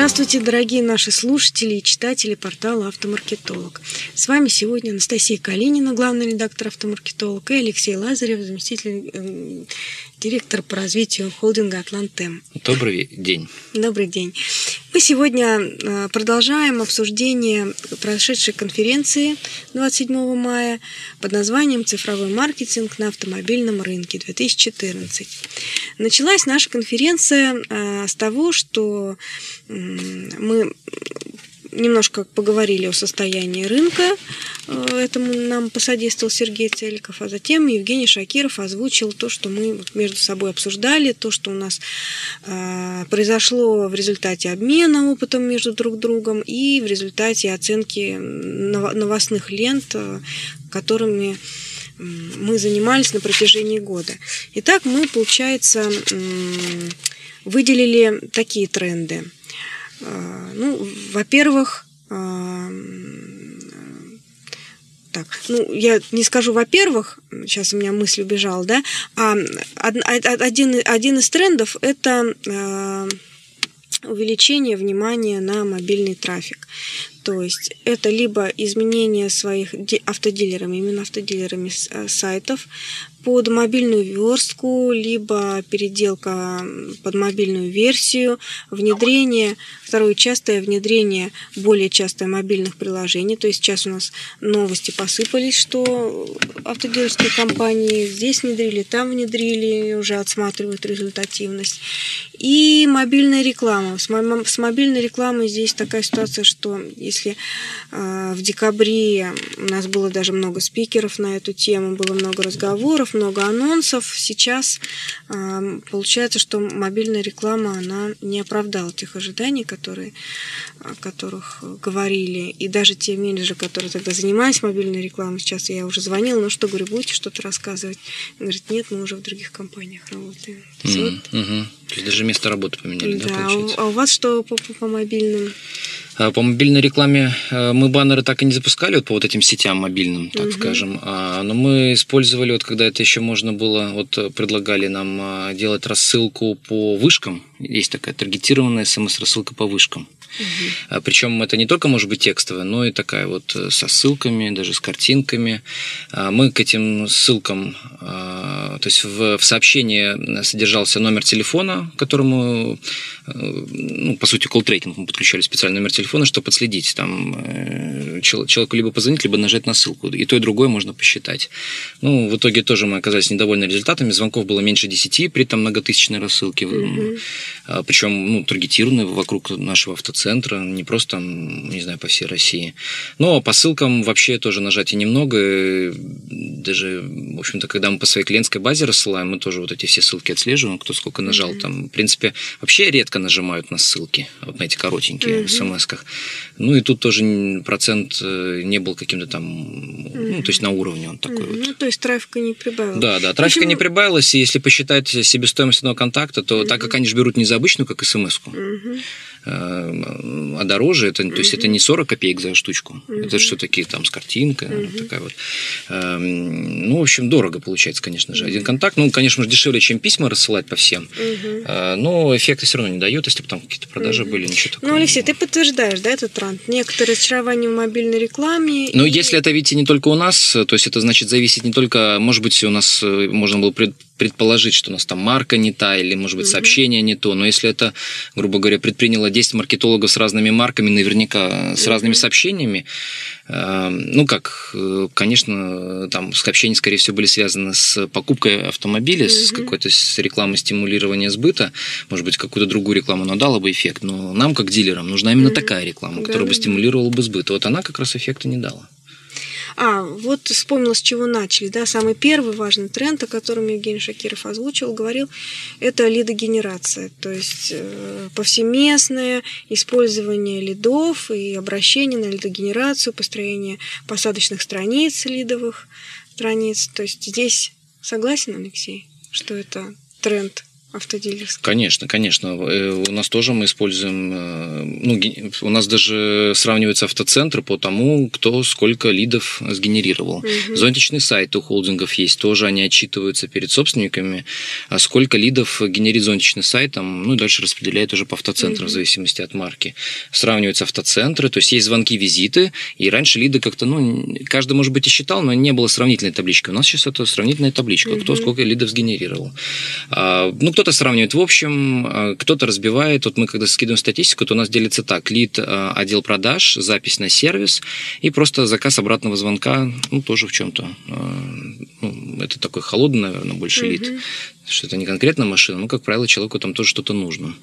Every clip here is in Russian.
Здравствуйте, дорогие наши слушатели и читатели портала «Автомаркетолог». С вами сегодня Анастасия Калинина, главный редактор «Автомаркетолог», и Алексей Лазарев, заместитель э, директор по развитию холдинга «Атлантем». Добрый день. Добрый день. Мы сегодня э, продолжаем обсуждение прошедшей конференции 27 мая под названием «Цифровой маркетинг на автомобильном рынке 2014». Началась наша конференция э, с того, что мы немножко поговорили о состоянии рынка, э, этому нам посодействовал Сергей Целиков, а затем Евгений Шакиров озвучил то, что мы между собой обсуждали, то, что у нас э, произошло в результате обмена опытом между друг другом и в результате оценки новостных лент, э, которыми мы занимались на протяжении года. Итак, мы, получается, выделили такие тренды – ну, во-первых, а, так, ну, я не скажу, во-первых, сейчас у меня мысль убежала, да, а один, один из трендов – это а, увеличение внимания на мобильный трафик. То есть это либо изменение своих автодилерами, именно автодилерами сайтов, под мобильную верстку, либо переделка под мобильную версию, внедрение, второе частое внедрение, более частое мобильных приложений. То есть сейчас у нас новости посыпались, что автодилерские компании здесь внедрили, там внедрили, уже отсматривают результативность. И мобильная реклама. С мобильной рекламой здесь такая ситуация, что если э, в декабре у нас было даже много спикеров на эту тему, было много разговоров, много анонсов. Сейчас э, получается, что мобильная реклама, она не оправдала тех ожиданий, которые, о которых говорили. И даже те менеджеры, которые тогда занимались мобильной рекламой, сейчас я уже звонила, ну что, говорю, будете что-то рассказывать? Говорит, нет, мы уже в других компаниях работаем. Mm-hmm. Mm-hmm. То есть даже место работы поменяли, да, да а у вас что по, по, по мобильным? А, по мобильной рекламе э, мы баннеры так и не запускали вот по вот этим сетям мобильным, так угу. скажем. А, но мы использовали, вот когда это еще можно было, вот предлагали нам а, делать рассылку по вышкам. Есть такая таргетированная смс-рассылка по вышкам. Угу. Причем это не только может быть текстовая, но и такая вот э, со ссылками, даже с картинками. Мы к этим ссылкам, то есть в, в сообщении содержался номер телефона, которому, ну, по сути, колл-трекинг мы подключали специальный номер телефона, чтобы подследить. Там э, человеку либо позвонить, либо нажать на ссылку. И то, и другое можно посчитать. Ну, в итоге тоже мы оказались недовольны результатами. Звонков было меньше 10 при там многотысячной рассылке. Угу. Причем, ну, таргетированные вокруг нашего автоцентра, не просто, там, не знаю, по всей России. Но по ссылкам вообще тоже нажатий немного. Даже, в общем-то, когда мы по своей клиентской базе рассылаем, мы тоже вот эти все ссылки отслеживаем, кто сколько нажал. Угу. Там, в принципе, вообще редко нажимают на ссылки, вот на эти коротенькие угу. смс -ках. Ну и тут тоже процент э, не был каким-то там, ну, то есть на уровне он такой mm-hmm. вот. Ну, то есть трафика не прибавилось. Да, да, трафика Почему? не прибавилось, и если посчитать себестоимость одного контакта, то mm-hmm. так как они же берут не за обычную, как смс-ку, mm-hmm. А дороже, это, то есть это не 40 копеек за штучку, это все-таки там с картинкой, такая вот. Эм, ну, в общем, дорого получается, конечно же, один контакт. Ну, конечно же, дешевле, чем письма рассылать по всем, mm-hmm. но эффекта все равно не дает, если бы там какие-то продажи были, ничего такого. Ну, Алексей, ты подтверждаешь, да, этот тренд? Некоторые разочарование в мобильной рекламе. И... если это, видите, не только у нас, то есть это значит зависит не только, может быть, у нас э, можно было предположить, что у нас там марка не та, или, может быть, сообщение не то. Но если это, грубо говоря, предприняло 10 маркетологов с разными марками, наверняка с разными сообщениями, э, ну как, э, конечно, там сообщения, скорее всего, были связаны с покупкой автомобиля, с какой-то с рекламой стимулирования сбыта, может быть, какую-то другую рекламу она дала бы эффект, но нам, как дилерам, нужна именно такая реклама, которая бы стимулировала бы сбыт. Вот она как раз эффекта не дала. А, вот вспомнила, с чего начали. Да? Самый первый важный тренд, о котором Евгений Шакиров озвучил, говорил, это лидогенерация. То есть э, повсеместное использование лидов и обращение на лидогенерацию, построение посадочных страниц, лидовых страниц. То есть здесь согласен, Алексей, что это тренд автодилерские? Конечно, конечно. Э, у нас тоже мы используем, э, ну, у нас даже сравниваются автоцентры по тому, кто сколько лидов сгенерировал. Угу. Зонтичный сайт у холдингов есть, тоже они отчитываются перед собственниками, а сколько лидов генерит зонтичный сайт, там, ну и дальше распределяют уже по автоцентрам угу. в зависимости от марки. Сравниваются автоцентры, то есть есть звонки, визиты, и раньше лиды как-то, ну, каждый, может быть, и считал, но не было сравнительной таблички. У нас сейчас это сравнительная табличка, угу. кто сколько лидов сгенерировал. А, ну, кто-то сравнивает в общем, а, кто-то разбивает. Вот мы когда скидываем статистику, то у нас делится так. Лид, а, отдел продаж, запись на сервис и просто заказ обратного звонка, ну, тоже в чем-то. А, ну, это такой холодный, наверное, больше лид. Mm-hmm. Что это не конкретно машина, но, как правило, человеку там тоже что-то нужно.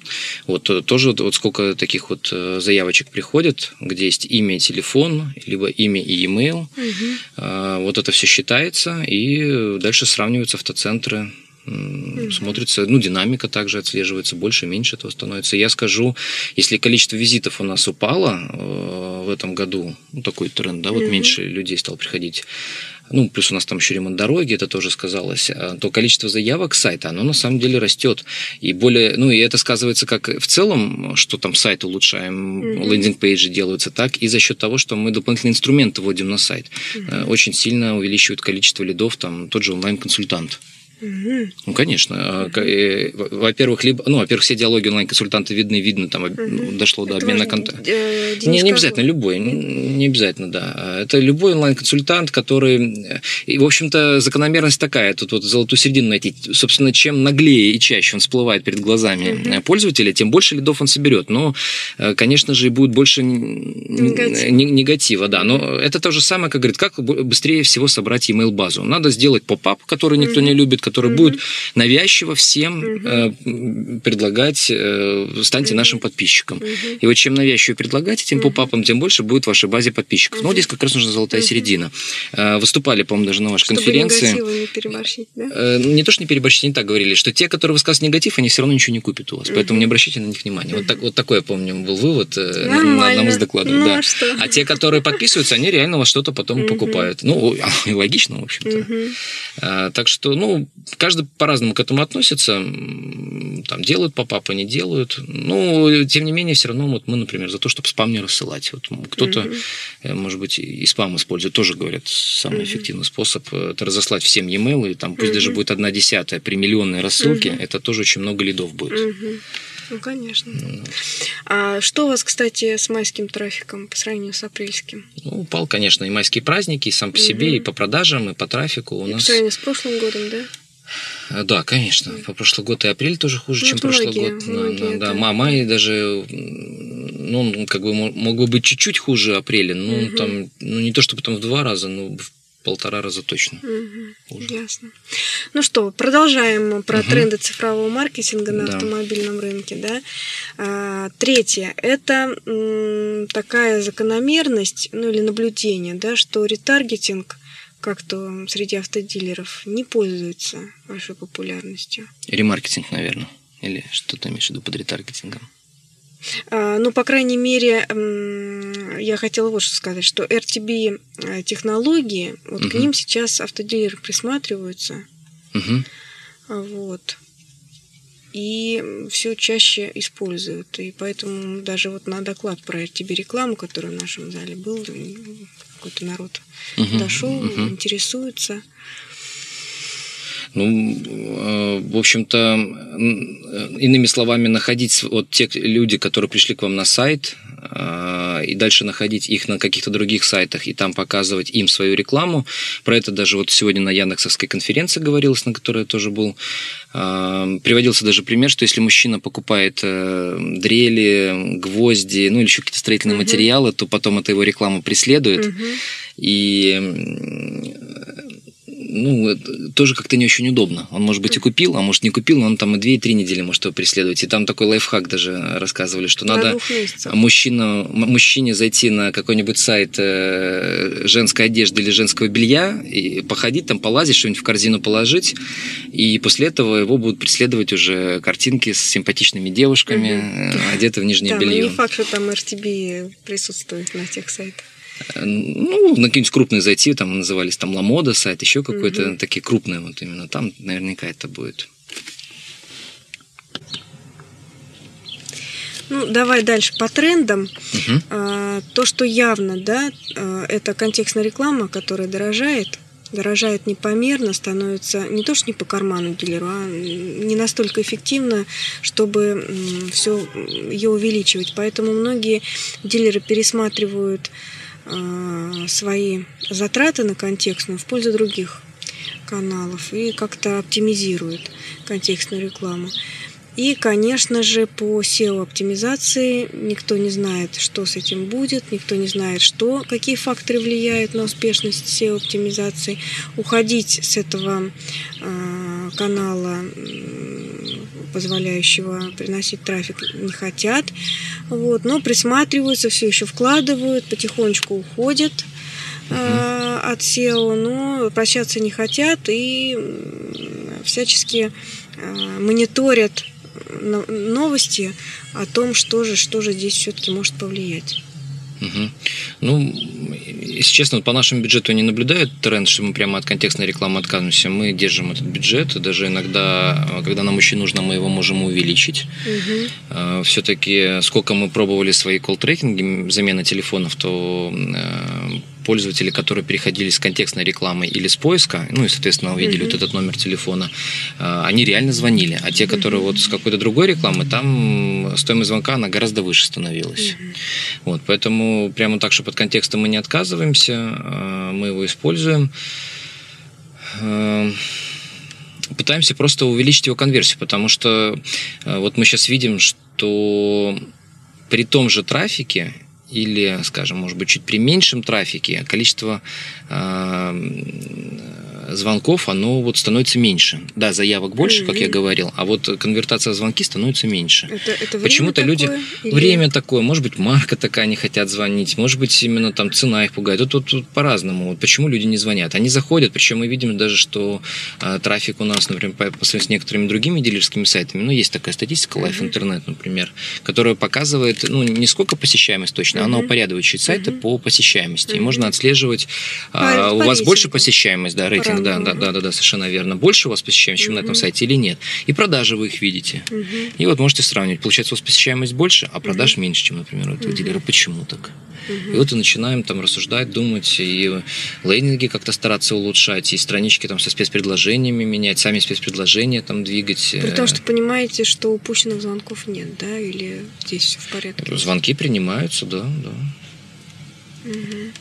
Вот э, тоже вот сколько таких вот э, заявочек приходит, где есть имя и телефон, либо имя и e-mail. Угу. Вот это все считается, и дальше сравниваются автоцентры mm смотрится, ну, динамика также отслеживается, больше, меньше этого становится. Я скажу, если количество визитов у нас упало э, в этом году, ну, такой тренд, да, вот mm меньше людей стало приходить, ну, плюс у нас там еще ремонт дороги, это тоже сказалось, а, то количество заявок сайта, оно на самом деле растет. И более, ну, и это сказывается как в целом, что там сайт улучшаем, мгм. landing page и делаются, так и за счет того, что мы дополнительные инструменты вводим на сайт. Mm-hmm. Очень сильно увеличивают количество лидов, там, тот же онлайн-консультант. Ну, конечно. Угу. Во-первых, либо, ну, во-первых, все диалоги онлайн-консультанта видны, видно, там угу. дошло до Это обмена контактов. Не, не обязательно, любой, не обязательно, да. Это любой онлайн-консультант, который... И, в общем-то, закономерность такая, тут вот золотую середину найти. Собственно, чем наглее и чаще он всплывает перед глазами угу. пользователя, тем больше лидов он соберет. Но, э, конечно же, и будет больше Негатив. негатива, да. Но это то же самое, как говорит, как быстрее всего собрать email базу Надо сделать поп-ап, который никто угу. не любит, который mm-hmm. будет навязчиво всем mm-hmm. э, предлагать, э, станьте mm-hmm. нашим подписчиком. Mm-hmm. И вот чем навязчиво предлагать этим mm-hmm. попапам, тем больше будет в вашей базе подписчиков. Mm-hmm. Ну, вот здесь как раз нужна золотая mm-hmm. середина. Э, выступали, по-моему, даже на вашей Чтобы конференции. не переборщить, да? Э, не то, что не переборщить, не так говорили, что те, которые высказывают негатив, они все равно ничего не купят у вас. Mm-hmm. Поэтому не обращайте на них внимания. Mm-hmm. Вот, так, вот такой, я помню, был вывод э, на одном из докладов. Ну, да. а, а те, которые подписываются, они реально вас что-то потом mm-hmm. покупают. Ну, логично, в общем-то. Mm-hmm. А, так что, ну, каждый по-разному к этому относится. Там делают попапы, не делают. Но, тем не менее, все равно вот мы, например, за то, чтобы спам не рассылать. Вот кто-то, mm-hmm. может быть, и спам использует. Тоже, говорят, самый mm-hmm. эффективный способ это разослать всем e-mail, и там пусть mm-hmm. даже будет одна десятая при миллионной рассылке, mm-hmm. это тоже очень много лидов будет. Mm-hmm. Ну, конечно. Ну, а что у вас, кстати, с майским трафиком по сравнению с апрельским? Ну, упал, конечно, и майские праздники, и сам по себе, угу. и по продажам, и по трафику. У и нас... По сравнению с прошлым годом, да? А, да, конечно. По прошлый год и апрель тоже хуже, ну, чем прошлый год. Многие, да, да, да. май даже, ну, как бы мог бы быть чуть-чуть хуже апреля, ну, угу. там, ну, не то чтобы там в два раза, но в полтора раза точно. Угу, ясно. Ну что, продолжаем про угу. тренды цифрового маркетинга на да. автомобильном рынке. Да? А, третье – это м, такая закономерность, ну или наблюдение, да, что ретаргетинг как-то среди автодилеров не пользуется большой популярностью. Ремаркетинг, наверное. Или что ты имеешь в виду под ретаргетингом? А, ну, по крайней мере, я хотела вот что сказать, что RTB э, технологии, вот угу. к ним сейчас автодилеры присматриваются. Угу. Вот. И все чаще используют. И поэтому даже вот на доклад про RTB рекламу, который в нашем зале был, какой-то народ угу. дошел, угу. интересуется. Ну, э, в общем-то, иными словами, находить вот те люди, которые пришли к вам на сайт, э, и дальше находить их на каких-то других сайтах и там показывать им свою рекламу. Про это даже вот сегодня на Яндексовской конференции говорилось, на которой я тоже был. Э, приводился даже пример, что если мужчина покупает дрели, гвозди, ну или еще какие-то строительные угу. материалы, то потом это его рекламу преследует. Угу. И ну, тоже как-то не очень удобно. Он, может быть, и купил, а может, не купил, но он там и две, и три недели может его преследовать. И там такой лайфхак даже рассказывали, что на надо мужчина, мужчине зайти на какой-нибудь сайт э, женской одежды или женского белья, и походить там, полазить, что-нибудь в корзину положить, и после этого его будут преследовать уже картинки с симпатичными девушками, угу. одеты в нижнее да, белье. Да, не факт, что там RTB присутствует на тех сайтах. Ну, на какие-нибудь крупные зайти, там назывались там Ламода сайт, еще какой-то, угу. такие крупные вот именно, там наверняка это будет. Ну, давай дальше по трендам. Угу. А, то, что явно, да, а, это контекстная реклама, которая дорожает, дорожает непомерно, становится не то, что не по карману дилеру, а не настолько эффективно, чтобы все ее увеличивать. Поэтому многие дилеры пересматривают а, свои затраты на контекстную в пользу других каналов и как-то оптимизируют контекстную рекламу. И, конечно же, по SEO-оптимизации никто не знает, что с этим будет, никто не знает, что, какие факторы влияют на успешность SEO-оптимизации. Уходить с этого э, канала, позволяющего приносить трафик, не хотят. Вот, но присматриваются, все еще вкладывают, потихонечку уходят э, от SEO, но прощаться не хотят и всячески э, мониторят новости о том, что же, что же здесь все-таки может повлиять. Угу. Ну, если честно, по нашему бюджету не наблюдают тренд, что мы прямо от контекстной рекламы отказываемся. Мы держим этот бюджет, даже иногда, когда нам очень нужно, мы его можем увеличить. Угу. А, Все-таки сколько мы пробовали свои колл-трекинги, замена телефонов, то э, пользователи, которые переходили с контекстной рекламы или с поиска, ну и, соответственно, увидели mm-hmm. вот этот номер телефона, э, они реально звонили. А те, которые mm-hmm. вот с какой-то другой рекламы, там стоимость звонка, она гораздо выше становилась. Mm-hmm. Вот, поэтому прямо так, что под контекстом мы не отказываемся, э, мы его используем э, пытаемся просто увеличить его конверсию, потому что вот мы сейчас видим, что при том же трафике или, скажем, может быть, чуть при меньшем трафике количество э, звонков, оно вот становится меньше. Да, заявок больше, mm-hmm. как я говорил, а вот конвертация в звонки становится меньше. Это, это Почему-то люди... Или... Время такое, может быть, марка такая, не хотят звонить, может быть, именно там цена их пугает. Тут, тут, тут по-разному. Вот почему люди не звонят? Они заходят, причем мы видим даже, что э, трафик у нас, например, по, по сравнению с некоторыми другими дилерскими сайтами, ну, есть такая статистика, Life mm-hmm. Internet, например, которая показывает, ну, не сколько посещаемость точно, mm-hmm. она упорядочивает сайты по посещаемости. И можно отслеживать, э, у вас больше посещаемость, да, рейтинг да, да, да, да, да, совершенно верно. Больше у вас посещаемость, чем на этом сайте или нет. И продажи вы их видите. И вот можете сравнивать. Получается, у вас посещаемость больше, а продаж меньше, чем, например, у этого дилера. Почему так? И вот и начинаем там рассуждать, думать, и лейнинги как-то стараться улучшать, и странички там со спецпредложениями менять, сами спецпредложения там двигать. При том, что понимаете, что упущенных звонков нет, да, или здесь все в порядке? Звонки принимаются, да, да. Угу.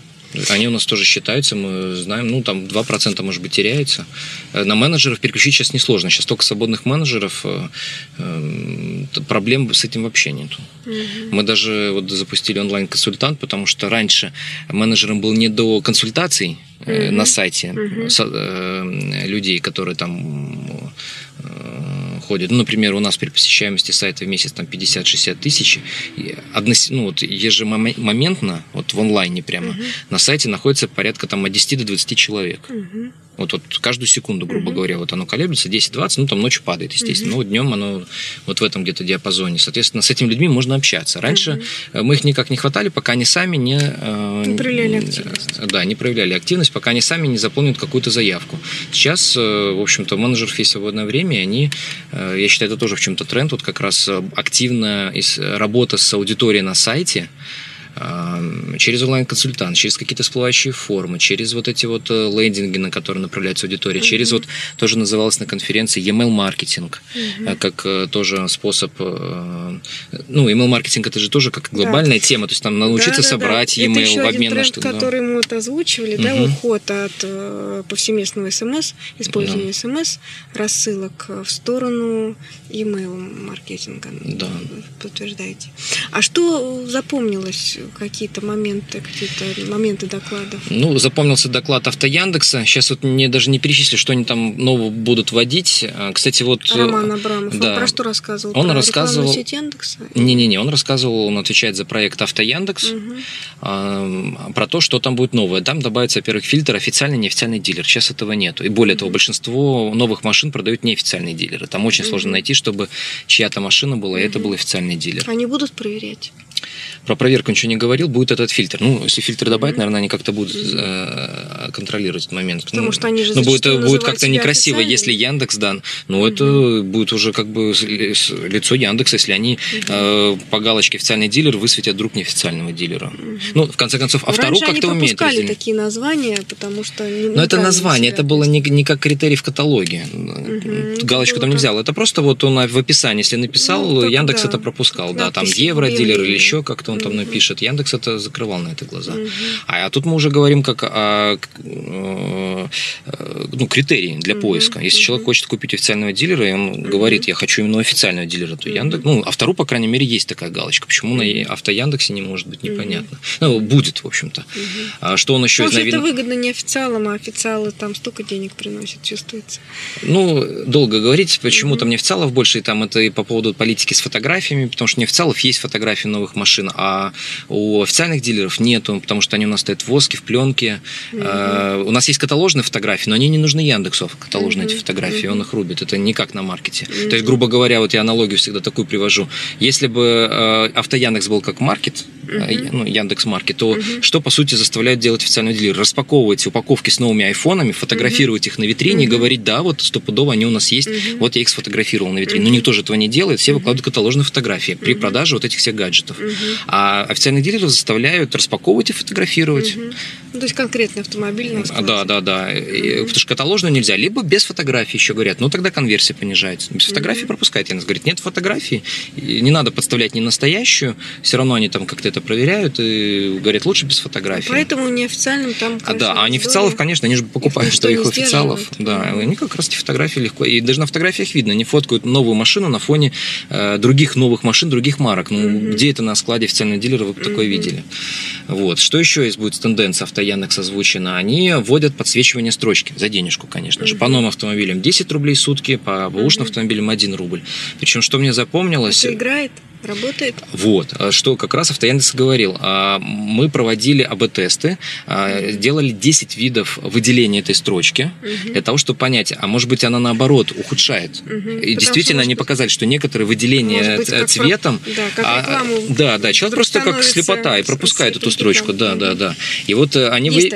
Они у нас тоже считаются, мы знаем, ну, там 2% может быть теряется. Э, на менеджеров переключить сейчас несложно. Сейчас только свободных менеджеров, э, эм, проблем с этим вообще нету. Угу. Мы даже вот запустили онлайн-консультант, потому что раньше менеджерам был не до консультаций угу. на сайте угу. людей, которые там ходит. Ну, например, у нас при посещаемости сайта в месяц там 50-60 тысяч. Одно, ну, вот ежемоментно, вот в онлайне прямо, угу. на сайте находится порядка там от 10 до 20 человек. Угу. Вот, вот каждую секунду, грубо uh-huh. говоря, вот оно колеблется 10-20, ну там ночью падает, естественно. Uh-huh. Ну, днем оно вот в этом где-то диапазоне. Соответственно, с этими людьми можно общаться. Раньше uh-huh. мы их никак не хватали, пока они сами не... Э, не проявляли активность. Да, не проявляли активность, пока они сами не заполнят какую-то заявку. Сейчас, э, в общем-то, менеджер есть свободное время, и они, э, я считаю, это тоже в чем-то тренд, вот как раз активная работа с аудиторией на сайте, через онлайн-консультант, через какие-то всплывающие формы, через вот эти вот э, лендинги, на которые направляется аудитория, mm-hmm. через вот тоже называлось на конференции email-маркетинг, mm-hmm. как э, тоже способ, ну, email-маркетинг это же тоже как глобальная да. тема, то есть там научиться да, да, собрать да. email это в обмен тренд, на что-то. который мы вот озвучивали, mm-hmm. да, уход от повсеместного смс, использования смс, рассылок в сторону email-маркетинга. Да. Подтверждаете. А что запомнилось какие-то моменты, какие-то моменты докладов? Ну, запомнился доклад Автояндекса. Сейчас вот мне даже не перечислю, что они там нового будут вводить. А, кстати, вот... Э, Роман Абрамов, да. он про что рассказывал? Он про рассказывал... сеть Яндекса? Не-не-не, он рассказывал, он отвечает за проект Автояндекс, угу. про то, что там будет новое. Там добавится, во-первых, фильтр официальный, неофициальный дилер. Сейчас этого нету. И более угу. того, большинство новых машин продают неофициальные дилеры. Там очень угу. сложно найти, чтобы чья-то машина была, и это был официальный дилер. Они будут проверять? Про проверку ничего не говорил, будет этот фильтр. Ну, если фильтр добавить, mm-hmm. наверное, они как-то будут э, контролировать этот момент. Потому ну, что они же Ну, будет, будет как-то некрасиво, если Яндекс дан. Ну, mm-hmm. это будет уже как бы лицо Яндекса, если они mm-hmm. э, по галочке официальный дилер высветят друг неофициального дилера. Mm-hmm. Ну, в конце концов, автору как-то умеет. Раньше такие названия, потому что... Но это название, это было не, не как критерий в каталоге. Mm-hmm. Галочку там не взял. Это просто вот он в описании, если написал, ну, Яндекс да. это пропускал. Да, там евро-дилер или еще как-то он там напишет. Яндекс это закрывал на это глаза. А, а тут мы уже говорим как о э, ну, критерии для поиска. Если человек хочет купить официального дилера, и он говорит, я хочу именно официального дилера, то Яндекс, ну, а втору, по крайней мере, есть такая галочка. Почему на авто Яндексе не может быть, непонятно. Ну, будет, в общем-то. А что он еще из новинок? это выгодно не официалам, а официалы там столько денег приносят, чувствуется. Ну, долго говорить, почему там не официалов больше, и там это и по поводу политики с фотографиями, потому что не официалов есть фотографии новых машин, а у официальных дилеров нету, потому что они у нас стоят в воске, в пленке. Mm-hmm. У нас есть каталожные фотографии, но они не нужны Яндексу, каталожные mm-hmm. эти фотографии, mm-hmm. он их рубит. Это не как на маркете. Mm-hmm. То есть, грубо говоря, вот я аналогию всегда такую привожу. Если бы э, авто Яндекс был как маркет, mm-hmm. ну, то mm-hmm. что, по сути, заставляет делать официальный дилер? Распаковывать упаковки с новыми айфонами, фотографировать mm-hmm. их на витрине mm-hmm. и говорить, да, вот стопудово они у нас есть, mm-hmm. вот я их сфотографировал на витрине. Mm-hmm. Но никто же этого не делает, все выкладывают каталожные фотографии при mm-hmm. продаже вот этих всех гаджетов. Mm-hmm. А официальных дилеров заставляют распаковывать и фотографировать. Угу. Ну, то есть конкретный автомобиль. Да, да, да. Угу. Потому что каталожную нельзя. Либо без фотографий еще говорят. Ну, тогда конверсия понижается. Без фотографии угу. пропускайте. Она говорит, нет фотографии. Не надо подставлять не настоящую. Все равно они там как-то это проверяют и говорят, лучше без фотографий. Поэтому неофициальным там, конечно, А, да, а неофициалов, конечно, они же покупают своих официалов. Да, они как раз эти фотографии легко. И даже на фотографиях видно, они фоткают новую машину на фоне э, других новых машин, других марок. Ну, угу. где это на складе официального дилера вы бы такое видели? Вот. Что еще есть будет тенденция авто Яндекс озвучена? Они вводят подсвечивание строчки за денежку, конечно же. По новым автомобилям 10 рублей в сутки, по бэушным автомобилям 1 рубль. Причем, что мне запомнилось... Это играет? Работает? Вот, а что как раз Автояндекс говорил. А, мы проводили АБ-тесты, а, делали 10 видов выделения этой строчки угу. для того, чтобы понять, а может быть она наоборот ухудшает. Угу. И Потому действительно они быть... показали, что некоторые выделения быть, цветом... Про... Да, как а, да, да, человек просто как слепота и пропускает эту строчку. Да, да, да. И вот э, они... Вы...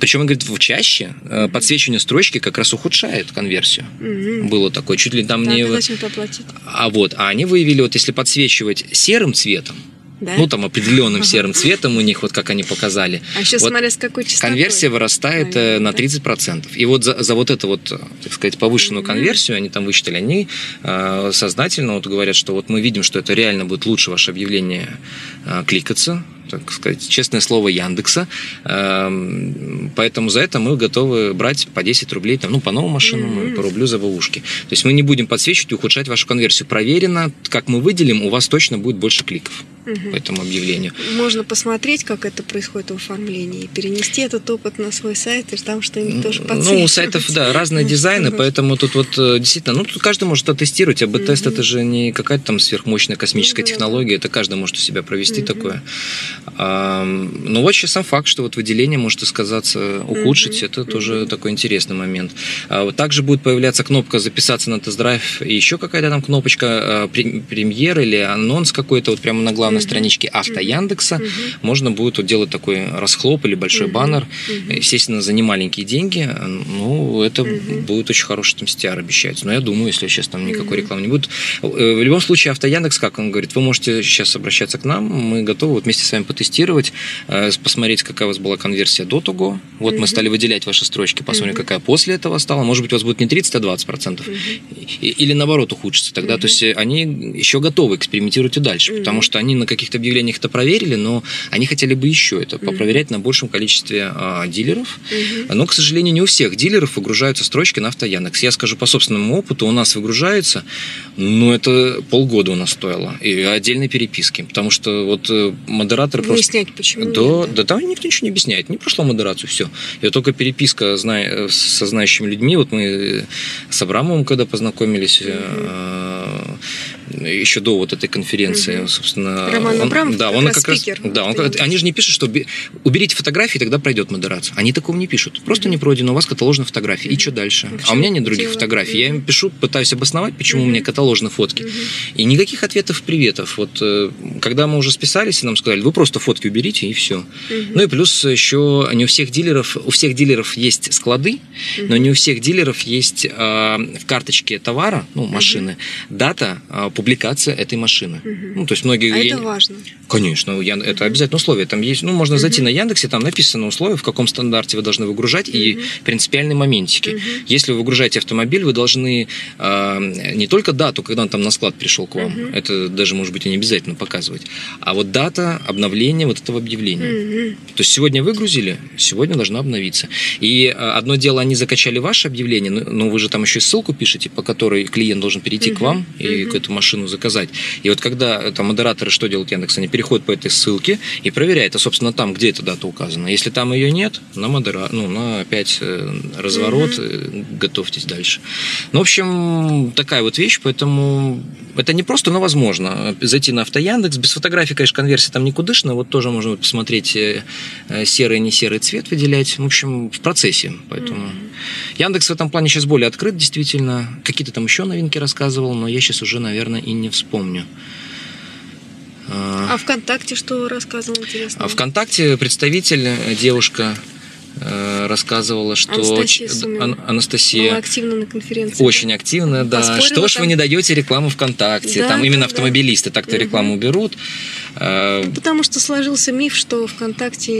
Причем, он говорит, чаще угу. подсвечивание строчки как раз ухудшает конверсию. Угу. Было такое, чуть ли там да, не... А вот, а они выявили, вот если подсвечивать быть серым цветом, да? Ну, там определенным серым цветом у них, вот как они показали. А еще вот смотря с какой частотой. Конверсия вырастает Наверное, на 30%. Да? И вот за, за вот эту вот, так сказать, повышенную mm-hmm. конверсию они там высчитали, они э, сознательно вот говорят, что вот мы видим, что это реально будет лучше ваше объявление э, кликаться, так сказать, честное слово Яндекса. Эм, поэтому за это мы готовы брать по 10 рублей, там, ну, по новым машинам, mm-hmm. по рублю за бэушки. То есть мы не будем подсвечивать и ухудшать вашу конверсию. Проверено, как мы выделим, у вас точно будет больше кликов угу. по этому объявлению. Можно посмотреть, как это происходит в оформлении, и перенести этот опыт на свой сайт, и там что-нибудь тоже. Ну, у сайтов, да, разные дизайны, поэтому тут вот э, действительно, ну, тут каждый может оттестировать, а тест это же не какая-то там сверхмощная космическая ну технология, это каждый может у себя провести такое. Но вот сейчас сам факт, что вот выделение может сказаться ухудшить, это тоже такой интересный момент. А также будет появляться кнопка записаться на тест-драйв и еще какая-то там кнопочка а, премьер или анонс какой-то вот прямо на главной страничке авто Яндекса. Можно будет вот делать такой расхлоп или большой баннер. Естественно, за немаленькие деньги. Ну, это будет очень хороший там стиар обещается. Но я думаю, если сейчас там никакой рекламы не будет. Э, в любом случае, авто Яндекс, как он говорит, вы можете сейчас обращаться к нам, мы готовы вот вместе с вами потестировать э, посмотреть, какая у вас была конверсия до того. Вот мы стали выделять ваши строчки, посмотрим, какая после этого стала. Может быть, у вас будет не 30, а 20 процентов. Или наоборот ухудшится тогда. То есть они еще готовы экспериментировать и дальше, потому что они на каких-то объявлениях это проверили, но они хотели бы еще это попроверять mm-hmm. на большем количестве а, дилеров. Mm-hmm. Но, к сожалению, не у всех дилеров выгружаются строчки на автояндекс. Я скажу по собственному опыту, у нас выгружается, но это полгода у нас стоило. И отдельной переписки. Потому что вот э, модераторы Выяснять, почему да, нет, да? да, там никто ничего не объясняет. Не прошла модерацию, все. И только переписка зна... со знающими людьми. Вот мы с Абрамовым, когда познакомились, mm еще до вот этой конференции, угу. собственно. Роман он, Абрамов, да, как он раз как спикер. раз, да, он, как- они же не пишут, что бе- уберите фотографии, тогда пройдет модерация. Они такого не пишут. Просто не пройдено, у вас каталожные фотографии. И что дальше? В А у меня нет других дело? фотографий. Я им пишу, пытаюсь обосновать, почему у Мгм. меня каталожные фотки. И никаких ответов, приветов. Вот э, когда мы уже списались, и нам сказали, вы просто фотки уберите, и все. Ну и плюс еще не у всех дилеров, у всех дилеров есть склады, но не у всех дилеров есть э, в карточке товара, ну, машины, дата публикации этой машины. Ну, то есть многие... А я это важно. Конечно, Ян- это обязательно условие. Там есть, ну, можно зайти на Яндексе, там написано условия, в каком стандарте вы должны выгружать и принципиальные моментики. Если вы выгружаете автомобиль, вы должны э, не только дату, когда он там на склад пришел к вам, это даже может быть и не обязательно показывать, а вот дата обновления вот этого объявления. Мгм. То есть сегодня выгрузили, сегодня должно обновиться. И э, одно дело, они закачали ваше объявление, но, вы же там еще и ссылку пишете, по которой клиент должен перейти к вам и эту машину заказать. И вот когда э, там модераторы что делают Яндекс, они переходят по этой ссылке и проверяют, а собственно там, где эта дата указана. Если там ее нет, на модера, ну на опять э, разворот, э, готовьтесь дальше. Ну, в общем, такая вот вещь, поэтому это не просто, но возможно. Зайти на автояндекс, без фотографий, конечно, конверсия там никудышная, вот тоже можно посмотреть серый, не серый цвет выделять. В общем, в процессе. Поэтому Яндекс в этом плане сейчас более открыт, действительно. Какие-то там еще новинки рассказывал, но я сейчас уже, наверное, и не вспомню. А, ВКонтакте что рассказывал интересно? а ВКонтакте представитель, э, девушка, э, рассказывала, что Анастасия Сумина. Ан- Анастасия Была активно на конференции. очень активно, да. Поспорила Что ж там. вы не даете рекламу ВКонтакте? Да, там именно да, да. автомобилисты так-то Мгм. рекламу берут. Э, Потому что сложился миф, что ВКонтакте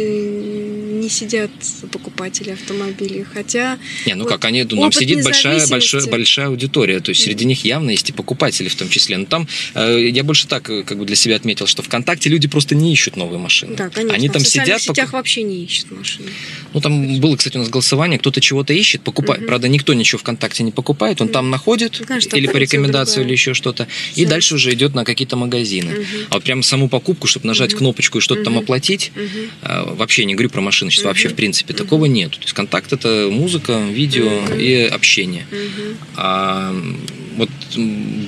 не сидят покупатели автомобилей. Хотя Не, ну Вот как они, ну, там опыт сидит большая, большая, большая аудитория, то есть среди них явно есть и покупатели в том числе. Но там э, я больше так э, как бы для себя отметил, что ВКонтакте люди просто не ищут новые машины. да, конечно, Они там в сидят, сетях поку- вообще не ищут машины. ну там было, кстати, у нас голосование, кто-то чего-то ищет, покупает. Мгм. Правда, никто ничего ВКонтакте не покупает, он там находит Ну, конечно, там или по рекомендации другая. или еще что-то, и Всё. дальше уже идет на какие-то магазины. Мгм. А вот прям саму покупку, чтобы нажать Мгм. кнопочку и что-то там Мгм. оплатить, а, Вообще не говорю про машины, Мгм. вообще в принципе такого нет. То есть контакт это музыка, видео и общение. А, вот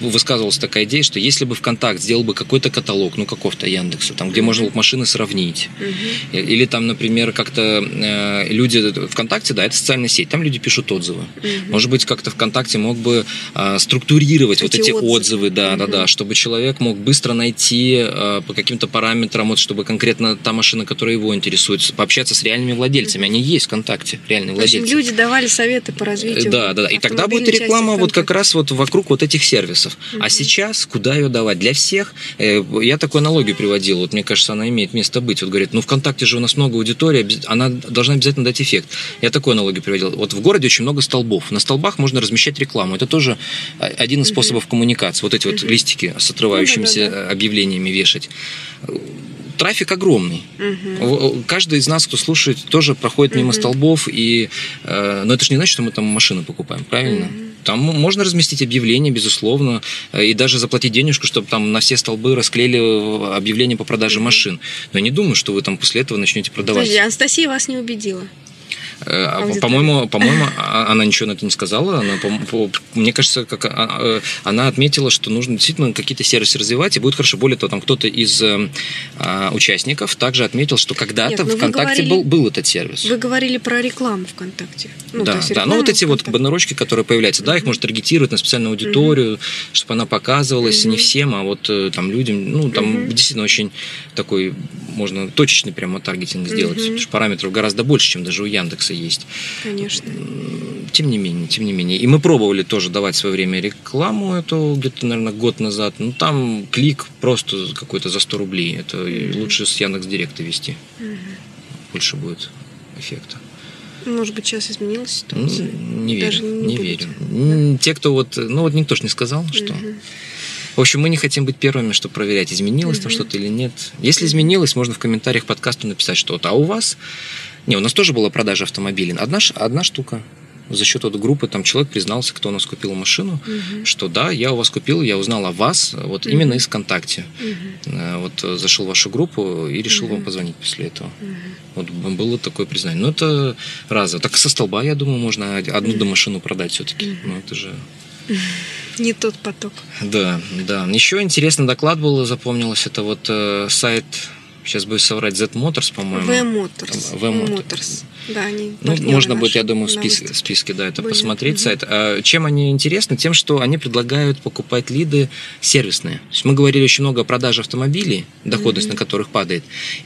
высказывалась такая идея, что если бы ВКонтакт сделал бы какой-то каталог, ну какого-то Яндекса, там, где можно было бы машины сравнить, Мгм. или там, например, как-то э, люди ВКонтакте, да, это социальная сеть, там люди пишут отзывы. Мгм. Может быть, как-то ВКонтакте мог бы а, структурировать вот Эти эти отзывы. отзывы, да, да, Мгм. да, чтобы человек мог быстро найти а, по каким-то параметрам, вот чтобы конкретно та машина, которая его интересует, пообщаться с реальными владельцами. Они есть ВКонтакте, реальные В общем, владельцы. люди давали советы по развитию. Да, да, да. И тогда будет реклама вот как раз вот вокруг вот этих сервисов. А сейчас куда ее давать? Для всех? Э, Я такую аналогию приводил. Вот мне кажется, она имеет место быть. Вот говорит, ну ВКонтакте же у нас много аудитории, она должна обязательно дать эффект. Я такую аналогию приводил. Вот в городе очень много столбов. На столбах можно размещать рекламу. Это тоже один из способов коммуникации. Вот эти вот листики с отрывающимися Ну э, объявлениями вешать. Трафик огромный. В- Каждый из нас, кто слушает, тоже проходит мимо Мгм. столбов, и, э, но это же не значит, что мы там машины покупаем, правильно? Мгм. Там можно разместить объявление, безусловно, э, и даже заплатить денежку, чтобы там на все столбы расклеили э, объявление по продаже машин. Но я не думаю, что вы там после этого начнете продавать. Подожди, Анастасия вас не убедила. Э, а. По-моему, по-моему, а- она ничего на это не сказала. Она, по- по- мне кажется, как а, э, она отметила, что нужно действительно какие-то сервисы развивать, и будет хорошо. Более того, там кто-то из э, а, участников также отметил, что когда-то ну ВКонтакте говорили- был, был этот сервис. Вы говорили про рекламу ВКонтакте. Ну, да, да. Ну вот эти вот ВКонтакте. баннерочки, которые появляются, да, их можно таргетировать на специальную аудиторию, чтобы она показывалась не всем, а вот там людям, ну там Мгм. действительно очень такой можно точечный прямо таргетинг сделать, Мгм. потому что параметров гораздо больше, чем даже у Яндекса есть. Конечно. Тем не менее, тем не менее. И мы пробовали тоже давать в свое время рекламу эту где-то, наверное, год назад. Ну, там клик просто какой-то за 100 рублей. Это и лучше с Яндекс Директа вести. Больше будет эффекта. Может быть, сейчас изменилась Ну, ситуация? не Даже верю, не не будете. верю. М, Те, кто вот, ну вот никто ж не сказал, что... Мгм. В общем, мы не хотим быть первыми, чтобы проверять, изменилось там Мгм. что-то или нет. Если изменилось, можно в комментариях подкаста написать что-то. А у вас... Не, у нас тоже была продажа автомобилей. Одна, одна штука. За счет вот группы там человек признался, кто у нас купил машину, Мгм. что да, я у вас купил, я узнал о вас вот Мгм. именно из ВКонтакте. Э, Вот э, зашел в вашу группу и решил Мгм. вам позвонить после этого. Мгм. Вот было такое признание. Ну, это разово. Так со столба, я думаю, можно од- одну домашину продать все-таки. Ну, это же Не тот поток. Да, да. Еще интересный доклад был, запомнилось, это вот э, сайт сейчас бы соврать, Z Motors, по-моему. V Motors. V Motors. Да, они ну, можно будет, я думаю, в списке, в списке да, это Были. посмотреть угу. сайт. А чем они интересны? Тем, что они предлагают покупать лиды сервисные. То есть мы говорили очень много о продаже автомобилей, доходность угу. на которых падает.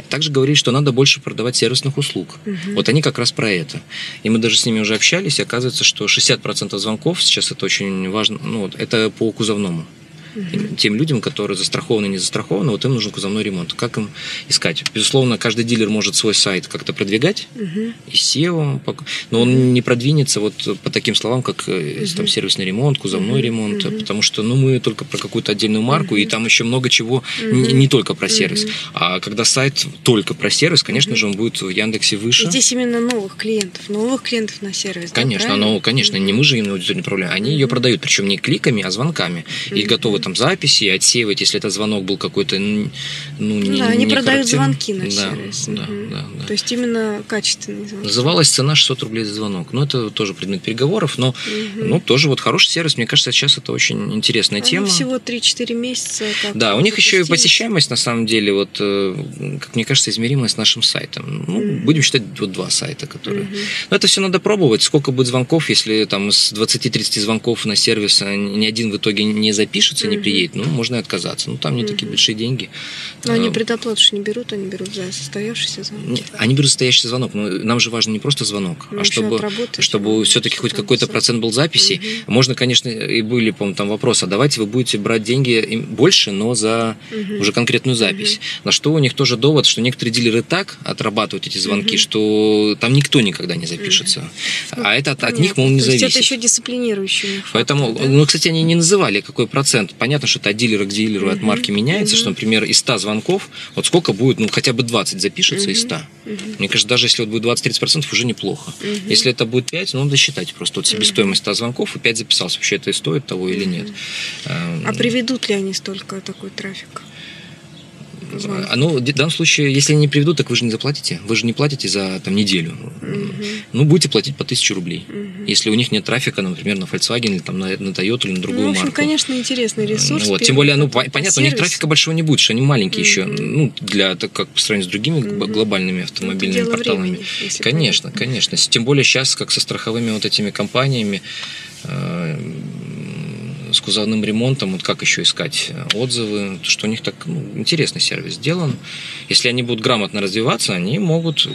Также говорили, что надо больше продавать сервисных услуг. Угу. Вот они как раз про это. И мы даже с ними уже общались, и оказывается, что 60% звонков сейчас это очень важно, ну, это по кузовному тем людям, которые застрахованы, не застрахованы, вот им нужен кузовной ремонт. Как им искать? Безусловно, каждый дилер может свой сайт как-то продвигать, угу. и SEO, но он не продвинется вот по таким словам, как угу. там сервисный ремонт, кузовной угу. ремонт, угу. потому что ну, мы только про какую-то отдельную марку, угу. и там еще много чего, угу. не, не только про сервис. Угу. А когда сайт только про сервис, конечно угу. же, он будет в Яндексе выше. Здесь именно новых клиентов, новых клиентов на сервис. Конечно, да, но, конечно, угу. не мы же им аудиторию направляем, они угу. ее продают, причем не кликами, а звонками, угу. и готовы там записи, отсеивать, если этот звонок был какой-то, ну, не Да, они продают звонки на да, сервис. Да, угу. да, да. То есть именно качественный звонок. Называлась цена 600 рублей за звонок. Ну, это тоже предмет переговоров, но угу. ну, тоже вот хороший сервис. Мне кажется, сейчас это очень интересная они тема. всего 3-4 месяца. Да, у них еще и посещаемость, на самом деле, вот, э, как мне кажется, измеримая с нашим сайтом. Ну, угу. будем считать вот два сайта, которые... Угу. Но это все надо пробовать. Сколько будет звонков, если там с 20-30 звонков на сервис а ни один в итоге не запишется. Не приедет, ну, можно и отказаться. Ну, там не такие большие деньги. Но они а, предоплату не берут, они берут за состоявшийся звонок. Нет, они берут состоящийся звонок, но нам же важно не просто звонок, ну, а чтобы, чтобы все-таки хоть какой-то процент был записи. Можно, конечно, и были, по-моему, там вопросы, а давайте вы будете брать деньги больше, но за уже конкретную запись. На что у них тоже довод, что некоторые дилеры так отрабатывают эти звонки, что там никто никогда не запишется. А это от, них, мол, не зависит. это еще дисциплинирующий Поэтому, ну, кстати, они не называли, какой процент. Понятно, что это от дилера к дилеру, от марки меняется, что, например, из 100 звонков, вот сколько будет, ну, хотя бы 20 запишется из 100. Угу. Мне кажется, даже если вот будет 20-30%, уже неплохо. Если это будет 5, ну, надо считать просто вот себестоимость 100 звонков и 5 записался. Вообще это и стоит того или нет. А приведут ли они столько такой трафик? А, ну, в данном случае, если они не приведут, так вы же не заплатите. Вы же не платите за там, неделю. Угу. Ну, будете платить по тысячу рублей. Угу. Если у них нет трафика, например, на Volkswagen или там, на, на Toyota или на другую ну, в общем, марку. конечно, интересный ресурс. Вот. Тем более, ну, понятно, сервис. у них трафика большого не будет, что они маленькие угу. еще. Ну, для, так как по сравнению с другими угу. глобальными автомобильными порталами. Времени, конечно, понятно. конечно. Тем более сейчас, как со страховыми вот этими компаниями, э, с кузовным ремонтом, вот как еще искать э, отзывы, что у них так ну, интересный сервис сделан. Если они будут грамотно развиваться, они могут... Э,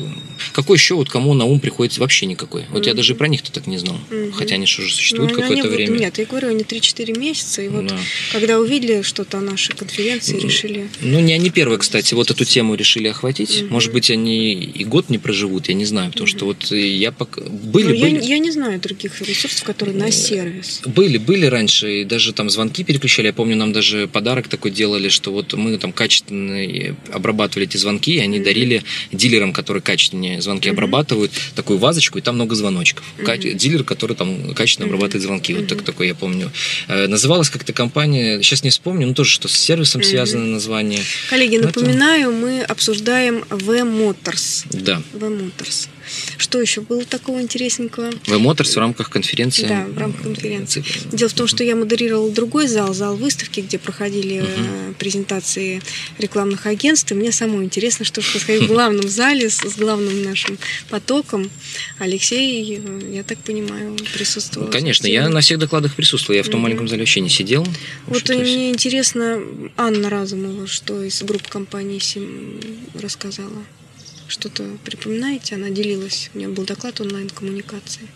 какой еще вот кому на ум приходит вообще никакой? Вот mm-hmm. я даже про них-то так не знал. Mm-hmm. Хотя они же уже существуют ну, какое-то время. Вот, нет, я говорю, они 3-4 месяца, и вот да. когда увидели что-то о нашей конференции, mm-hmm. решили... Ну, не они первые, кстати, вот эту тему решили охватить. Mm-hmm. Может быть, они и год не проживут, я не знаю, потому mm-hmm. что вот я пока... Были, ну, были... Я, я не знаю других ресурсов, которые на сервис. Были, были раньше, даже там звонки переключали. Я помню, нам даже подарок такой делали, что вот мы там качественно обрабатывали эти звонки, и они mm-hmm. дарили дилерам, которые качественнее звонки mm-hmm. обрабатывают, такую вазочку, и там много звоночков. Mm-hmm. Дилер, который там качественно mm-hmm. обрабатывает звонки. Вот так, такой я помню. Э, называлась как-то компания, сейчас не вспомню, но тоже что с сервисом mm-hmm. связано название. Коллеги, но напоминаю, это... мы обсуждаем V Motors. Да. V Motors. Что еще было такого интересненького? В Motors в рамках конференции. Да, в рамках конференции. Дело в том, что я модерировала другой зал, зал выставки, где проходили uh презентации рекламных агентств. И мне самое интересно, что происходит в главном зале с, с главным нашим потоком. Алексей, я так понимаю, присутствовал. Конечно, я на всех докладах присутствовал. Я в том маленьком зале вообще не сидел. Вот мне интересно, Анна Разумова, что из групп компании Сим рассказала. Что-то припоминаете? Она делилась. У нее был доклад онлайн-коммуникации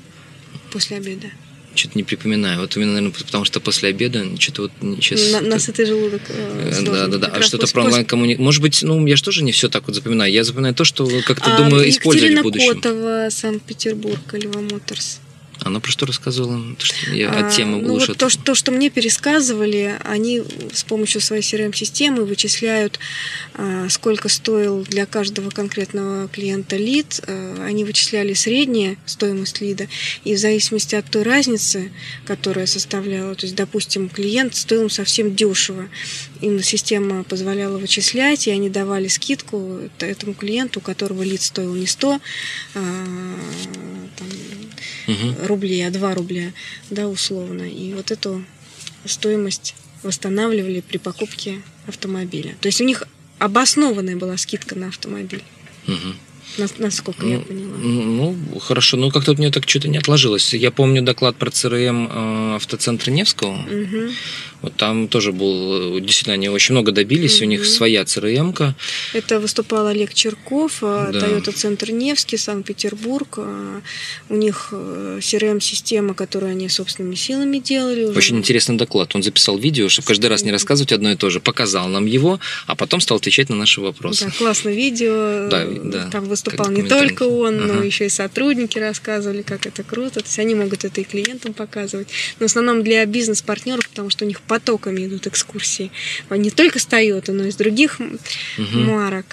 после обеда. Что-то не припоминаю. Вот именно, наверное, потому что после обеда что-то вот сейчас... На, нас это желудок э, Да, да, да. А что-то про онлайн-коммуникацию... Может быть, ну, я же тоже не все так вот запоминаю. Я запоминаю то, что как-то, а, думаю, использовать в будущем. Котова, Санкт-Петербург, Льва Моторс. Она про что рассказывала? Что я от темы а, ну. Вот то, что, то, что мне пересказывали, они с помощью своей CRM-системы вычисляют, а, сколько стоил для каждого конкретного клиента лид. А, они вычисляли среднюю стоимость лида, и в зависимости от той разницы, которая составляла, то есть, допустим, клиент стоил совсем дешево, им система позволяла вычислять, и они давали скидку этому клиенту, у которого лид стоил не 100, а, там, угу. рублей, а 2 рубля, да, условно. И вот эту стоимость восстанавливали при покупке автомобиля. То есть у них обоснованная была скидка на автомобиль. Мгм. Нас- Насколько я поняла. Ну, хорошо. Ну, как-то у меня так что-то не отложилось. Я помню доклад про ЦРМ э, автоцентра Невского. Мгм. Вот там тоже был, э, действительно, они очень много добились, у них своя ЦРМ-ка. Это выступал Олег Черков, э, Да. Toyota Центр Невский, Санкт-Петербург. У них CRM-система, которую они собственными силами делали. уже. Очень интересный доклад. Он записал видео, чтобы каждый раз не рассказывать одно и то же. Показал нам его, а потом стал отвечать на наши вопросы. Да, классное видео. Да, да, Там выступал не только он, но Ага. еще и сотрудники рассказывали, как это круто. То есть они могут это и клиентам показывать. Но в основном для бизнес-партнеров, потому что у них потоками идут экскурсии. Не только с Toyota, но и с других Мгм. марок.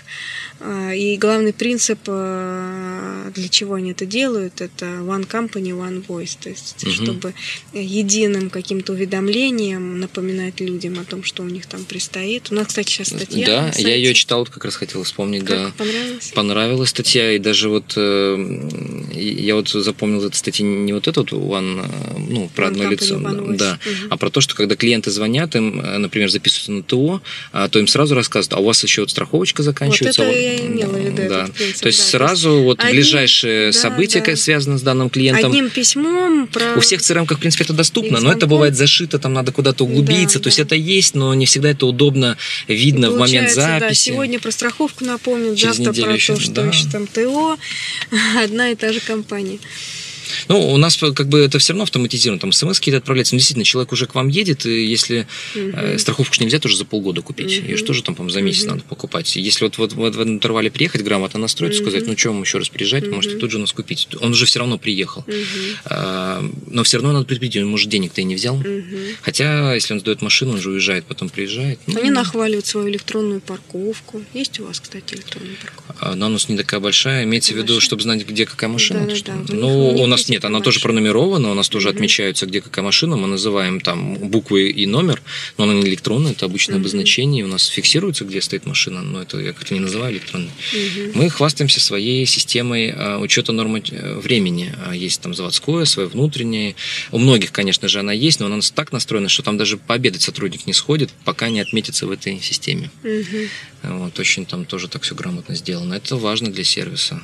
А, И главный принцип, а, для чего они это делают, это one company, one voice. То есть, Мгм. чтобы единым каким-то уведомлением напоминать людям о том, что у них там предстоит. У нас, кстати, сейчас статья. да, я ее читал, вот как раз хотел вспомнить, Как да. понравилось? Понравилась статья, и даже вот э, я вот запомнил эту статью не вот эту вот one, э, ну, про One одно company, лицо, да, Мгм. а про то, что когда клиенты звонят, им, э, например, записываются на ТО, а, то им сразу рассказывают, а у вас еще вот страховочка заканчивается. это вот, я имела в виду, да. этот принцип, То есть да, то сразу вот одним- ближайшие да, события, да. как связаны с данным клиентом, Одним письмом про... у всех CRM, в принципе, это доступно, но это бывает зашито, там надо куда-то углубиться. Да, то есть да. это есть, но не всегда это удобно видно в момент Получается, да, записи. сегодня про страховку напомнят, Через завтра про еще, то, что да. еще там ТО. Одна и та же компания. Ну, у нас как бы это все равно автоматизировано, там смс какие-то отправляются. Но действительно, человек уже к вам едет, и если э, Мгм. страховку ж нельзя тоже за полгода купить, Мгм. ее же тоже там, по-моему, за месяц Мгм. надо покупать. Если вот, вот, вот в этом интервале приехать, грамотно настроиться, Мгм. сказать, ну, что вам еще раз приезжать, Мгм. можете тут же у нас купить. Он уже все равно приехал. Мгм. А, но все равно надо предупредить, он, может, денег-то и не взял. Мгм. Хотя, если он сдает машину, он же уезжает, потом приезжает. Ну, Они нахваливают свою электронную парковку. Есть у вас, кстати, электронная парковка? Она у нас не такая большая, имеется в виду, Большая? чтобы знать, где какая машина. Что- у них- ну, у у нас нет, она такая тоже пронумерована, у нас тоже Мгм. отмечаются, где какая машина, мы называем там буквы и номер, но она не электронная, это обычное Мгм. обозначение, у нас фиксируется, где стоит машина, но это я как-то не называю электронной. Мгм. Мы хвастаемся своей системой а, учета нормы э, времени. А, Есть там заводское, свое внутреннее. У многих, конечно же, она есть, но она так настроена, что там даже пообедать сотрудник не сходит, пока не отметится в этой системе. Мгм. Вот, очень там тоже так все грамотно сделано. Это важно для сервиса.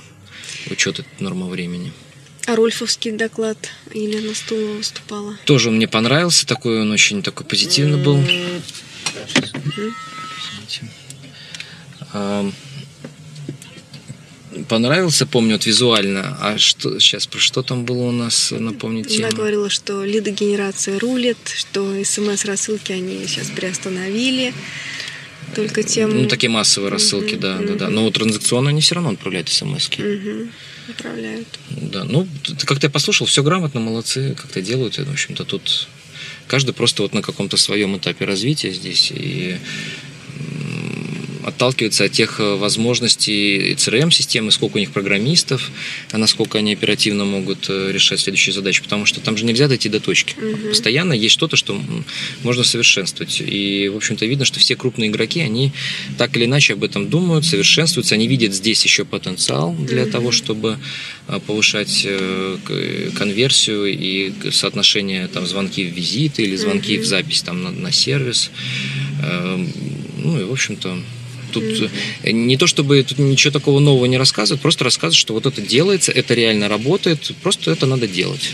Учет нормы времени. А Рольфовский доклад Елена Стулова выступала. Тоже он мне понравился, такой он очень такой позитивный был. Понравился, помню, вот визуально. А что сейчас про что там было у нас? Напомните. Она говорила, что лидогенерация рулит, что смс-рассылки они сейчас приостановили. Только тем... Ну, такие массовые рассылки, Мгм, да, да, да. мгм. Но транзакционно они все равно отправляют смс -ки. Мгм. Управляют. Да, ну, как-то я послушал, все грамотно, молодцы, как-то делают. В общем-то, тут каждый просто вот на каком-то своем этапе развития здесь и отталкивается от тех э, возможностей CRM-системы, сколько у них программистов, а насколько они оперативно могут э, решать следующие задачи, потому что там же нельзя дойти до точки. Мгм. Постоянно есть что-то, что можно совершенствовать. И, в общем-то, видно, что все крупные игроки, они так или иначе об этом думают, совершенствуются, они видят здесь еще потенциал для Мгм. того, чтобы повышать э, к- конверсию и соотношение там звонки в визиты или звонки Мгм. в запись там на, на сервис. Эм, Ну и в общем-то тут э, не то чтобы тут ничего такого нового не рассказывают, просто рассказывают, что вот это делается, это реально работает, просто это надо делать.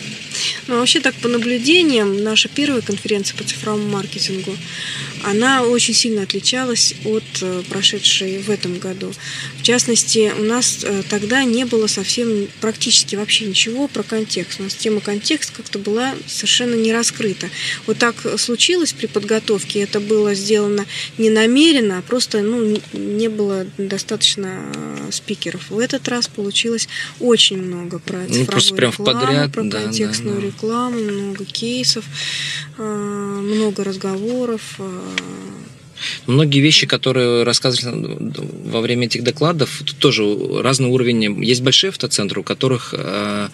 Ну, вообще так по наблюдениям, наша первая конференция по цифровому маркетингу, она очень сильно отличалась от э, прошедшей в этом году. В частности, у нас э, тогда не было совсем практически вообще ничего про контекст. У нас тема контекст как-то была совершенно не раскрыта. Вот так случилось при подготовке, это было сделано не намеренно, а просто ну, не- было достаточно э, спикеров. В этот раз получилось очень много про Ну, цифровую просто прям рекламу, подряд, про да, контекстную да. рекламу, много кейсов, э, много разговоров. Многие вещи, которые рассказывали во время этих докладов, тут тоже разный уровень. Есть большие автоцентры, у которых э,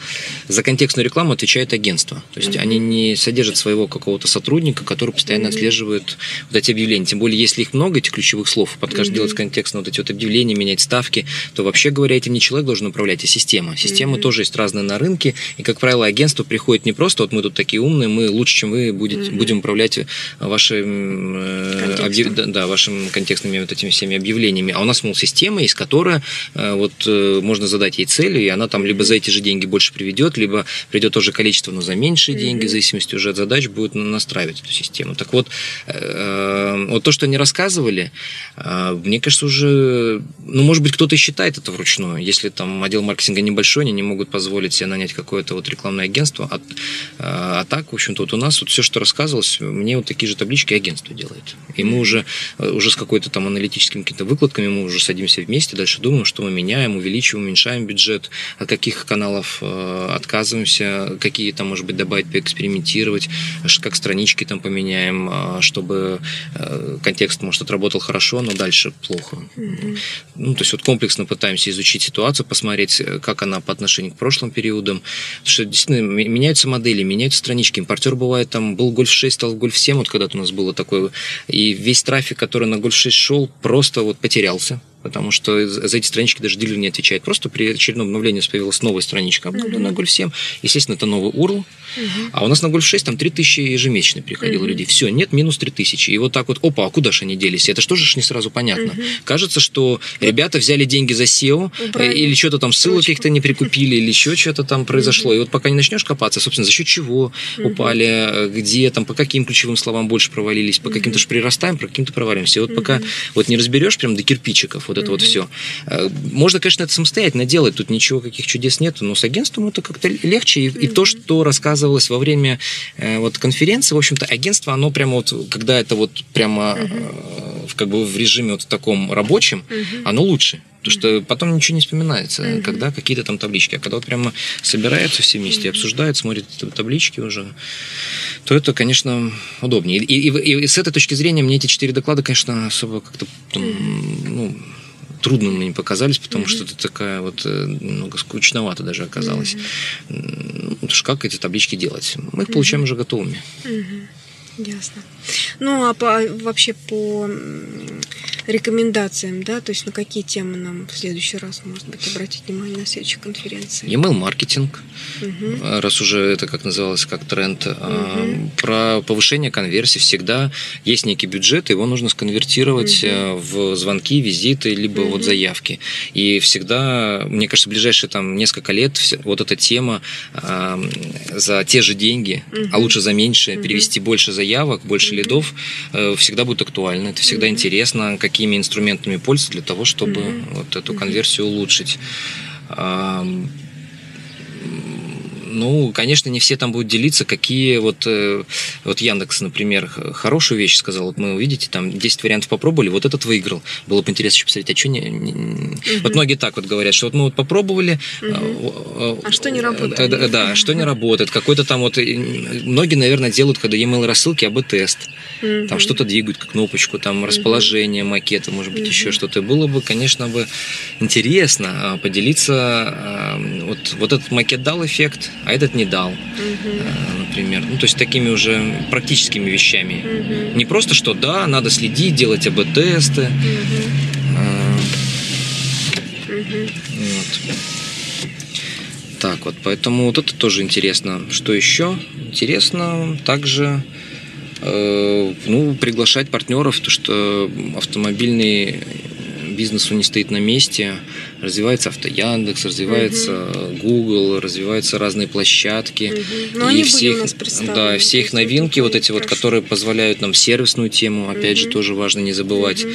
за контекстную рекламу отвечает агентство. То есть mm-hmm. они не содержат своего какого-то сотрудника, который постоянно mm-hmm. отслеживает вот эти объявления. Тем более, если их много, этих ключевых слов, под каждый mm-hmm. делать контекстно вот эти вот объявления, менять ставки, то вообще говоря, этим не человек должен управлять, а система. Системы mm-hmm. тоже есть разные на рынке, и, как правило, агентство приходит не просто вот мы тут такие умные, мы лучше, чем вы будете, mm-hmm. будем управлять вашим э, объяв... да, да, вашим контекстными вот этими всеми объявлениями. А у нас, мол, система есть, которая э, вот э, можно задать ей цели, и она там либо за эти же деньги больше приведет, либо придет тоже количество, но за меньшие mm-hmm. деньги, в зависимости уже от задач, будет настраивать эту систему. Так вот, э, вот то, что они рассказывали, мне кажется, уже, ну, может быть, кто-то считает это вручную. Если там отдел маркетинга небольшой, они не могут позволить себе нанять какое-то вот рекламное агентство. А, а так, в общем-то, вот у нас вот все, что рассказывалось, мне вот такие же таблички агентство делает. И мы уже, уже с какой-то там аналитическими какими-то выкладками мы уже садимся вместе, дальше думаем, что мы меняем, увеличиваем, уменьшаем бюджет, от каких каналов э, отказываемся, какие там, может быть, добавить, поэкспериментировать, как странички там поменяем, э, чтобы э, контекст, может, отработал хорошо, но дальше плохо. Mm-hmm. Ну, то есть вот комплексно пытаемся изучить ситуацию, посмотреть, как она по отношению к прошлым периодам, потому что действительно меняются модели, меняются странички. Импортер бывает там, был Гольф 6, стал Гольф 7, вот когда-то у нас было такое, и весь трафик, который на Гольф 6 шел, просто вот потерялся потому что за эти странички даже дилер не отвечает. Просто при очередном обновлении появилась новая страничка обновленная uh-huh. Golf 7. Естественно, это новый URL. Uh-huh. А у нас на Golf 6 там 3000 ежемесячно приходило uh-huh. людей. Все, нет, минус 3000. И вот так вот, опа, а куда же они делись? Это что же не сразу понятно. Uh-huh. Кажется, что ребята взяли деньги за SEO, Убрали. Э, или что-то там ссылок каких-то не прикупили, или еще что-то там произошло. И вот пока не начнешь копаться, собственно, за счет чего упали, э, где там, по каким ключевым словам больше провалились, по каким-то же прирастаем, по каким-то провалимся. И вот пока вот не разберешь прям до кирпичиков вот это вот все. Э, можно, конечно, это самостоятельно делать, тут ничего, каких чудес нету, но с агентством это как-то легче. И, и то, что рассказывалось во время э, вот конференции, в общем-то, агентство, оно прямо вот, когда это вот прямо uh-huh. как бы в режиме вот таком рабочем, uh-huh. оно лучше. Потому что потом ничего не вспоминается, uh-huh. когда какие-то там таблички. А когда вот прямо собираются все вместе, обсуждают, смотрят таблички уже, то это, конечно, удобнее. И, и, и с этой точки зрения мне эти четыре доклада, конечно, особо как-то ну, трудным мне показались, потому mm-hmm. что это такая вот э, немного скучновато даже оказалось. Mm-hmm. Ну, как эти таблички делать? Мы их mm-hmm. получаем уже готовыми. Mm-hmm. Ясно. Ну, а по, вообще по рекомендациям, да, то есть на какие темы нам в следующий раз, может быть, обратить внимание на следующей конференции? Email-маркетинг, угу. раз уже это как называлось, как тренд. Угу. Про повышение конверсии всегда есть некий бюджет, его нужно сконвертировать угу. в звонки, визиты, либо угу. вот заявки. И всегда, мне кажется, в ближайшие там несколько лет вот эта тема за те же деньги, угу. а лучше за меньше, угу. перевести больше заявок, больше угу. лидов, э, всегда будет актуально. Это всегда угу. интересно, как какими инструментами пользоваться для того, чтобы mm-hmm. вот эту конверсию улучшить. Ну, конечно, не все там будут делиться, какие вот, э, вот Яндекс, например, хорошую вещь сказал. Вот мы увидите, там 10 вариантов попробовали, вот этот выиграл. Было бы интересно еще посмотреть, а что не... не... Угу. Вот многие так вот говорят, что вот мы вот попробовали... Угу. А что не работает? Да, да, да что не работает. Какой-то там вот... Многие, наверное, делают, когда e-mail рассылки, АБ-тест. Угу. Там что-то двигают, кнопочку, там расположение макета, может быть, еще что-то. Было бы, конечно, бы интересно а, поделиться. А, вот, вот этот макет дал эффект, а этот не дал, угу. например. Ну, то есть такими уже практическими вещами. Угу. Не просто, что да, надо следить, делать АБ-тесты. Угу. Угу. Вот. Так вот, поэтому вот это тоже интересно. Что еще? Интересно также э, ну, приглашать партнеров, то что автомобильный бизнес он не стоит на месте, развивается авто Яндекс, развивается угу. Google, развиваются разные площадки. Угу. Но и все их, да, все их новинки, вот эти хорошо. вот, которые позволяют нам сервисную тему, опять угу. же, тоже важно не забывать. Угу.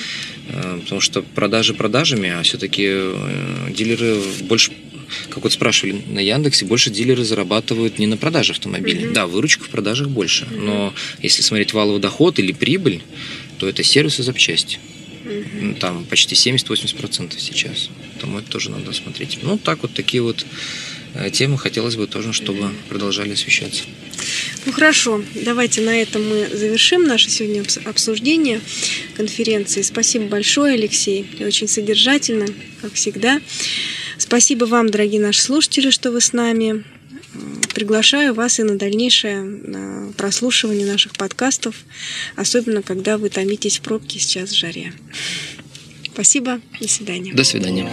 Потому что продажи продажами, а все-таки э, дилеры больше как вот спрашивали на Яндексе, больше дилеры зарабатывают не на продаже автомобилей. Mm-hmm. Да, выручка в продажах больше, mm-hmm. но если смотреть валовый доход или прибыль, то это сервис и запчасти. Угу. Там почти 70-80% сейчас. Поэтому это тоже надо смотреть. Ну, так вот такие вот э, темы хотелось бы тоже, чтобы продолжали освещаться. Ну хорошо, давайте на этом мы завершим наше сегодня обсуждение конференции. Спасибо большое, Алексей. Очень содержательно, как всегда. Спасибо вам, дорогие наши слушатели, что вы с нами. Приглашаю вас и на дальнейшее прослушивание наших подкастов, особенно когда вы томитесь в пробке сейчас в жаре. Спасибо, до свидания. До свидания.